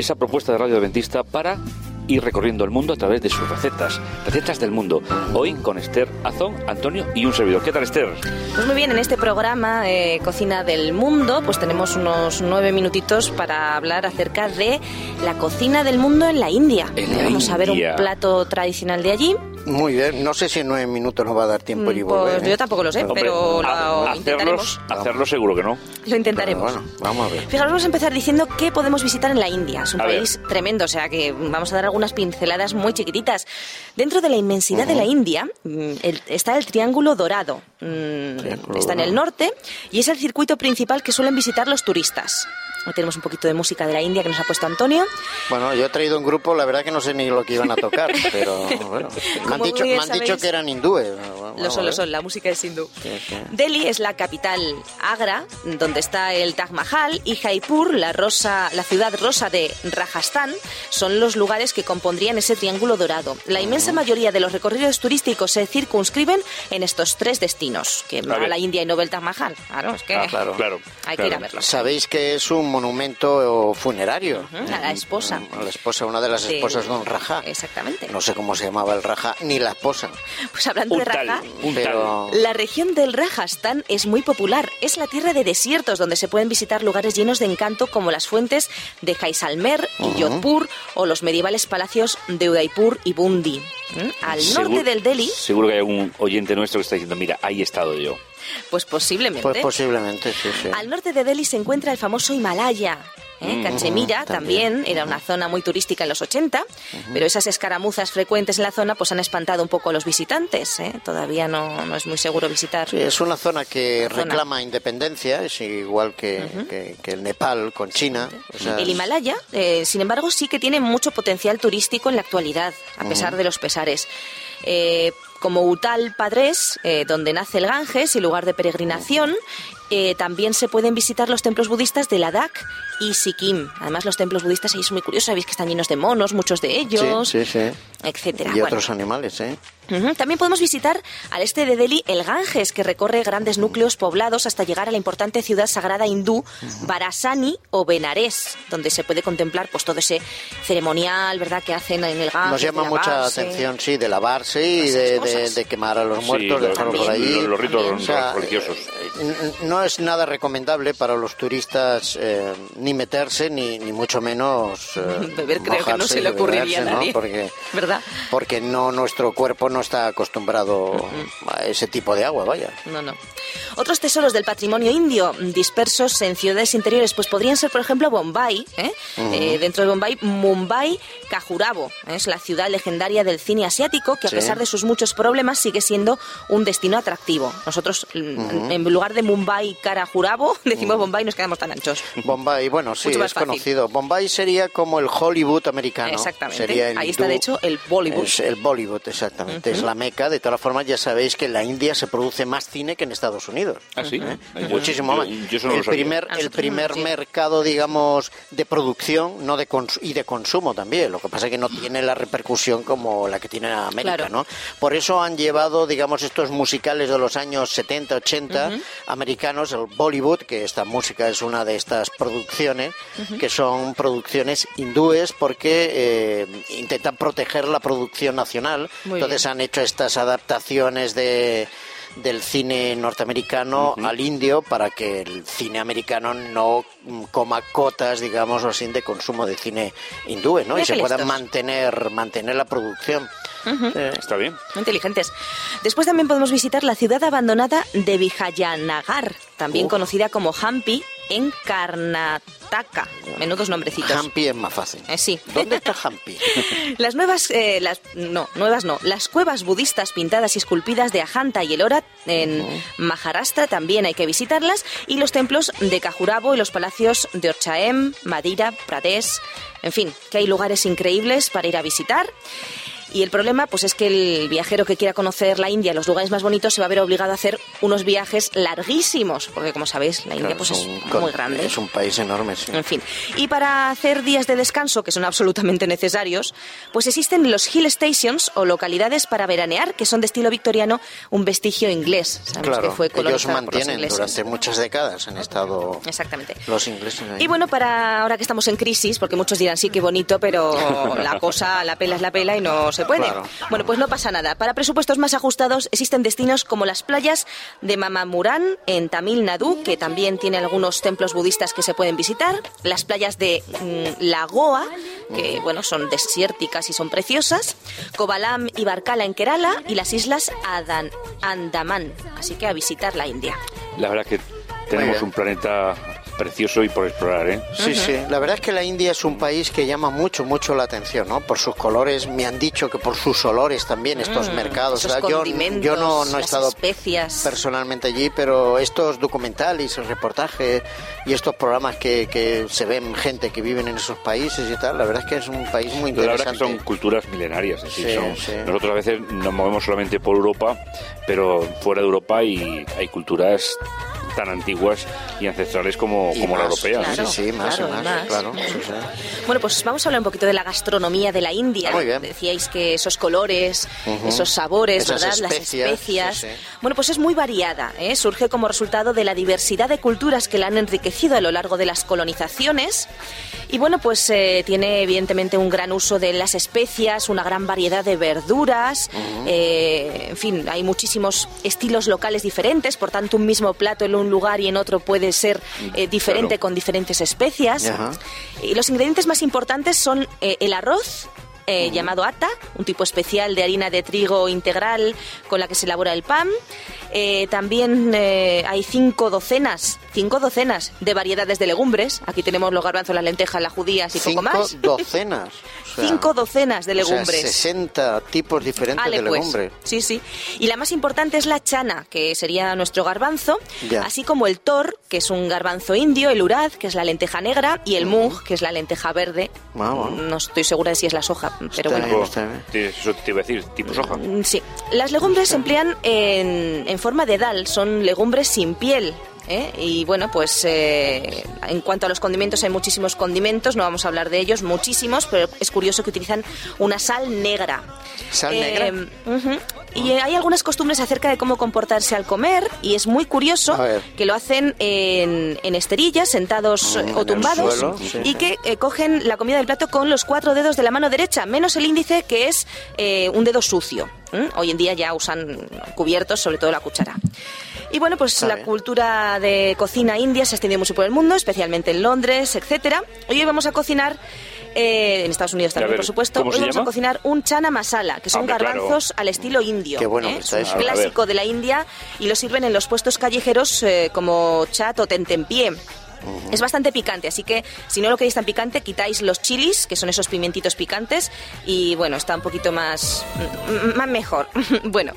esa propuesta de Radio Adventista para ir recorriendo el mundo a través de sus recetas, recetas del mundo. Hoy con Esther Azón, Antonio y un servidor. ¿Qué tal, Esther? Pues muy bien, en este programa eh, Cocina del Mundo, pues tenemos unos nueve minutitos para hablar acerca de la cocina del mundo en la India. En la Vamos a ver un plato tradicional de allí. Muy bien, no sé si en nueve minutos nos va a dar tiempo y Mm, volver. Pues ¿eh? yo tampoco lo sé, Hombre, pero lo intentaremos. hacerlos, hacerlo seguro que no. Lo Pero intentaremos. bueno, vamos a ver. Fijaros, vamos a empezar diciendo qué podemos visitar en la India. Es un A ver. país tremendo, o sea que vamos a dar algunas pinceladas muy chiquititas. Dentro de la inmensidad de la India mm, el- está el Triángulo Dorado. Mm, Triángulo está en el norte y es el circuito principal que suelen visitar los turistas. Hoy tenemos un poquito de música de la India que nos ha puesto Antonio. Bueno, yo he traído un grupo, la verdad que no sé ni lo que iban a tocar, pero bueno. Me han dicho, me han que eran hindúes. Vamos Lo son, lo son, la música es hindú. Sí, sí. Delhi es la capital Agra, donde está el Taj Mahal, y Jaipur, la, rosa, la ciudad rosa de Rajasthan, son los lugares que compondrían ese triángulo dorado. La inmensa mayoría de los recorridos turísticos se circunscriben en estos tres destinos, que va a la India y no el Taj Mahal. Claro, es que Ah, claro. Claro. hay que ir a verlo. Sabéis que es un monumento funerario. A la esposa. A la esposa, una de las esposas de un Raja. Exactamente. No sé cómo se llamaba el Raja, ni la esposa. Pues hablando de Raja, Pero La región del Rajasthan es muy popular. Es la tierra de desiertos donde se pueden visitar lugares llenos de encanto como las fuentes de Jaisalmer y Jodhpur o los medievales palacios de Udaipur y Bundi. ¿Mm? Al norte del Delhi, Seguro que hay algún oyente nuestro que está diciendo, mira, ahí he estado yo. Pues posiblemente. pues posiblemente, sí, sí. Al norte de Delhi se encuentra el famoso Himalaya. ¿eh? Cachemira también. también era una zona muy turística en los 80, pero esas escaramuzas frecuentes en la zona pues han espantado un poco a los visitantes. ¿eh? Todavía no, no es muy seguro visitar. Sí, es una zona que reclama independencia, es igual que, que- que el Nepal con China. o sea, El Himalaya, eh, sin embargo, sí que tiene mucho potencial turístico en la actualidad, a pesar de los pesares. Como Uttal Padres, eh, donde nace el Ganges y lugar de peregrinación, eh, también se pueden visitar los templos budistas de Ladakh y Sikkim. Además, los templos budistas ahí son muy curiosos, sabéis que están llenos de monos, muchos de ellos, Sí, sí, sí. etcétera. Y Bueno, otros animales, ¿eh? También podemos visitar al este de Delhi el Ganges, que recorre grandes núcleos poblados hasta llegar a la importante ciudad sagrada hindú Varasani o Benares, donde se puede contemplar pues todo ese ceremonial, ¿verdad?, que hacen en el Ganges. Nos llama mucha atención, sí, de lavarse y de, de- cosas. de quemar a los Sí, muertos, los- dejarlos por allí. los ritos también. O sea, religiosos. eh, n- no es nada recomendable para los turistas eh, ni meterse ni, ni mucho menos eh, Beber creo que no se le ocurriría a nadie. Porque, ¿Verdad? porque no nuestro cuerpo no está acostumbrado a ese tipo de agua, vaya. No, no. Otros tesoros del patrimonio indio dispersos en ciudades interiores, pues podrían ser, por ejemplo, Bombay. ¿eh? Eh, dentro de Bombay, Mumbai Khajuraho. ¿eh? Es la ciudad legendaria del cine asiático que, a Sí. pesar de sus muchos problemas, sigue siendo un destino atractivo. Nosotros, en lugar de Mumbai Khajuraho, decimos Bombay y nos quedamos tan anchos. Bombay, bueno, sí, es fácil. conocido. Bombay sería como el Hollywood americano. Exactamente. Sería el Ahí está, de hecho, el Bollywood. Es el Bollywood, exactamente. Es la meca. De todas formas, ya sabéis que en la India se produce más cine que en Estados Unidos. ¿Ah, sí? ¿Eh? Yo- Muchísimo más. yo eso no el primer, Ah, el primer sí. mercado, digamos, de producción no de cons- y de consumo también. Lo que pasa es que no tiene la repercusión como la que tiene América, Claro. ¿no? Por eso han llevado, digamos, estos musicales de los años 70, 80 americanos, el Bollywood, que esta música es una de estas producciones, que son producciones hindúes porque eh, intentan proteger la producción nacional. Muy Entonces bien. han hecho estas adaptaciones de del cine norteamericano al indio para que el cine americano no coma cotas, digamos así, de consumo de cine hindú, ¿no? Y se pueda mantener mantener la producción. Está bien. Muy inteligentes. Después también podemos visitar la ciudad abandonada de Vijayanagar, también conocida como Hampi, en Karnataka. Menudos nombrecitos. Hampi es más fácil. Eh, sí. ¿Dónde está Hampi? Las nuevas, eh, las, no, nuevas no, las cuevas budistas pintadas y esculpidas de Ajanta y Ellora en Maharashtra también hay que visitarlas y los templos de Khajuraho y los palacios de Orchaem, Madira, Pradesh, en fin, que hay lugares increíbles para ir a visitar. Y el problema pues es que el viajero que quiera conocer la India, los lugares más bonitos, se va a ver obligado a hacer unos viajes larguísimos, porque como sabéis, la India pues es, muy grande. Es un país enorme, sí. En fin. Y para hacer días de descanso, que son absolutamente necesarios, pues existen los hill stations o localidades para veranear, que son de estilo victoriano, un vestigio inglés. Sabemos claro, que fue ellos mantienen durante muchas décadas en estado Exactamente. los ingleses. Y bueno, para ahora que estamos en crisis, porque muchos dirán sí, qué bonito, pero la cosa, la pela es la pela y no se puede. Bueno, pues no pasa nada. Para presupuestos más ajustados existen destinos como las playas de Mamamurán en Tamil Nadu, que también tiene algunos templos budistas que se pueden visitar, las playas de mm, Lagoa, que bueno, son desérticas y son preciosas, Kovalam y Barkala en Kerala y las islas Adan, Andaman. Así que a visitar la India. La verdad que tenemos un planeta precioso y por explorar, ¿eh? Sí, sí. La verdad es que la India es un país que llama mucho, mucho la atención, ¿no? Por sus colores, me han dicho que por sus olores también, estos mm, mercados. yo, yo no, no he estado personalmente allí, pero estos documentales, reportajes y estos programas que, que se ven gente que viven en esos países y tal, la verdad es que es un país muy interesante. La verdad es que son culturas milenarias. Nosotros a veces nos movemos solamente por Europa, pero fuera de Europa y hay culturas tan antiguas y ancestrales como, como la europea. sí, más y más, claro. Bueno, pues vamos a hablar un poquito de la gastronomía de la India. Muy bien. Decíais que esos colores, esos sabores, ¿verdad? Las especias. Bueno, pues es muy variada. ¿eh? Surge como resultado de la diversidad de culturas que la han enriquecido a lo largo de las colonizaciones. Y bueno, pues eh, tiene evidentemente un gran uso de las especias, una gran variedad de verduras. Eh, en fin, hay muchísimos estilos locales diferentes, por tanto un mismo plato en un lugar y en otro puede ser eh, diferente con diferentes especias. Y los ingredientes más importantes son el arroz, llamado ata, un tipo especial de harina de trigo integral con la que se elabora el pan. Eh, también eh, hay cinco docenas, cinco docenas de variedades de legumbres. Aquí tenemos los garbanzos, las lentejas, las judías y poco más. Cinco docenas. cinco docenas de legumbres. O 60 tipos diferentes de pues. legumbres. Sí, sí. Y la más importante es la chana, que sería nuestro garbanzo, así como el tor, que es un garbanzo indio, el urad, que es la lenteja negra, y el mung, que es la lenteja verde. Ah, no estoy segura de si es la soja, pero bueno. eso te iba a decir, tipo soja. Mm, sí. Las legumbres se emplean en forma de dal, son legumbres sin piel. ¿eh? Y bueno, pues eh, en cuanto a los condimentos, hay muchísimos condimentos, no vamos a hablar de ellos, muchísimos, pero es curioso que utilizan una sal negra. ¿Sal negra? Eh, y hay algunas costumbres acerca de cómo comportarse al comer, y es muy curioso que lo hacen en, esterillas, sentados mm, o tumbados, y que cogen la comida del plato con los cuatro dedos de la mano derecha, menos el índice, que es un dedo sucio. Hoy en día ya usan cubiertos, sobre todo la cuchara. Y bueno, pues la cultura de cocina india se ha extendido mucho por el mundo, especialmente en Londres, etcétera. Hoy vamos a cocinar eh, en Estados Unidos también, por supuesto. Hoy vamos a cocinar un chana masala, que son garbanzos al estilo indio. Qué bueno ¿eh? está eso. clásico de la India y lo sirven en los puestos callejeros eh, como chat o tentempié. Es bastante picante, así que si no lo queréis tan picante, quitáis los chilis, que son esos pimientitos picantes, y bueno, está un poquito más, más mejor. bueno,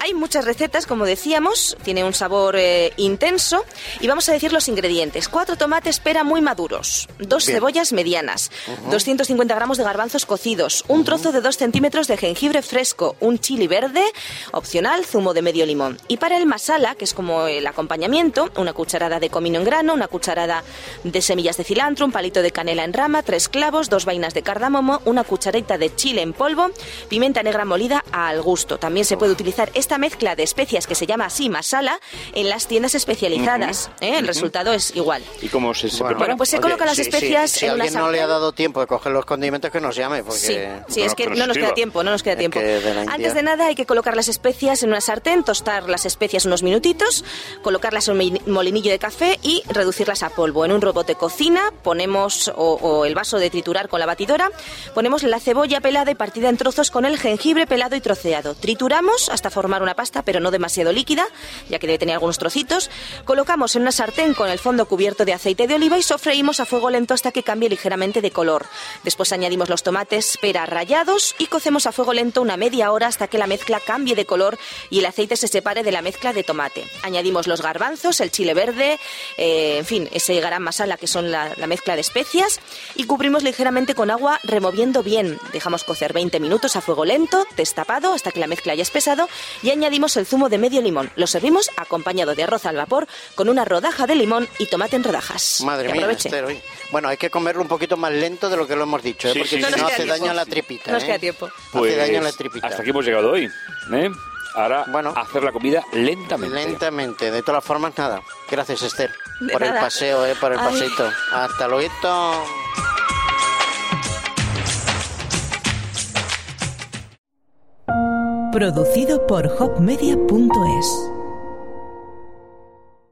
hay muchas recetas, como decíamos, tiene un sabor eh, intenso, y vamos a decir los ingredientes. Cuatro tomates pera muy maduros, dos cebollas medianas, 250 gramos de garbanzos cocidos, un trozo de dos centímetros de jengibre fresco, un chili verde, opcional, zumo de medio limón. Y para el masala, que es como el acompañamiento, una cucharada de comino en grano, una cucharada de semillas de cilantro, un palito de canela en rama, tres clavos, dos vainas de cardamomo, una cucharita de chile en polvo, pimienta negra molida al gusto. También se puede utilizar esta mezcla de especias que se llama así masala en las tiendas especializadas. ¿eh? El resultado es igual. ¿Y cómo se, bueno, Bueno, pues se colocan las especias Si en alguien no le ha dado tiempo de coger los condimentos, que nos llame. Porque... Sí, sí es que no nos queda tiempo, no nos queda tiempo. Antes de nada hay que colocar las especias en una sartén, tostar las especias unos minutitos, colocarlas en un molinillo de café y reducirlas a polvo. En un robot de cocina ponemos o, el vaso de triturar con la batidora, ponemos la cebolla pelada y partida en trozos con el jengibre pelado y troceado. Trituramos hasta formar una pasta, pero no demasiado líquida, ya que debe tener algunos trocitos. Colocamos en una sartén con el fondo cubierto de aceite de oliva y sofreímos a fuego lento hasta que cambie ligeramente de color. Después añadimos los tomates pera rallados y cocemos a fuego lento una media hora hasta que la mezcla cambie de color y el aceite se separe de la mezcla de tomate. Añadimos los garbanzos, el chile verde, eh, en fin, ese garam masala, que son la, la mezcla de especias, y cubrimos ligeramente con agua removiendo bien. Dejamos cocer 20 minutos a fuego lento, destapado, hasta que la mezcla haya espesado, y añadimos el zumo de medio limón. Lo servimos acompañado de arroz al vapor con una rodaja de limón y tomate en rodajas. Madre mía, Esther, Bueno, hay que comerlo un poquito más lento de lo que lo hemos dicho, ¿eh? porque si no, hace daño a la tripita. No nos ¿eh? queda tiempo. hace daño a la pues, tripita. Hasta aquí hemos llegado hoy. ¿eh? Ahora, bueno, hacer la comida lentamente. Lentamente, de todas formas, nada. Gracias, Esther, por el paseo, ¿eh? por el paseito. Hasta luego. Producido por hopmedia.es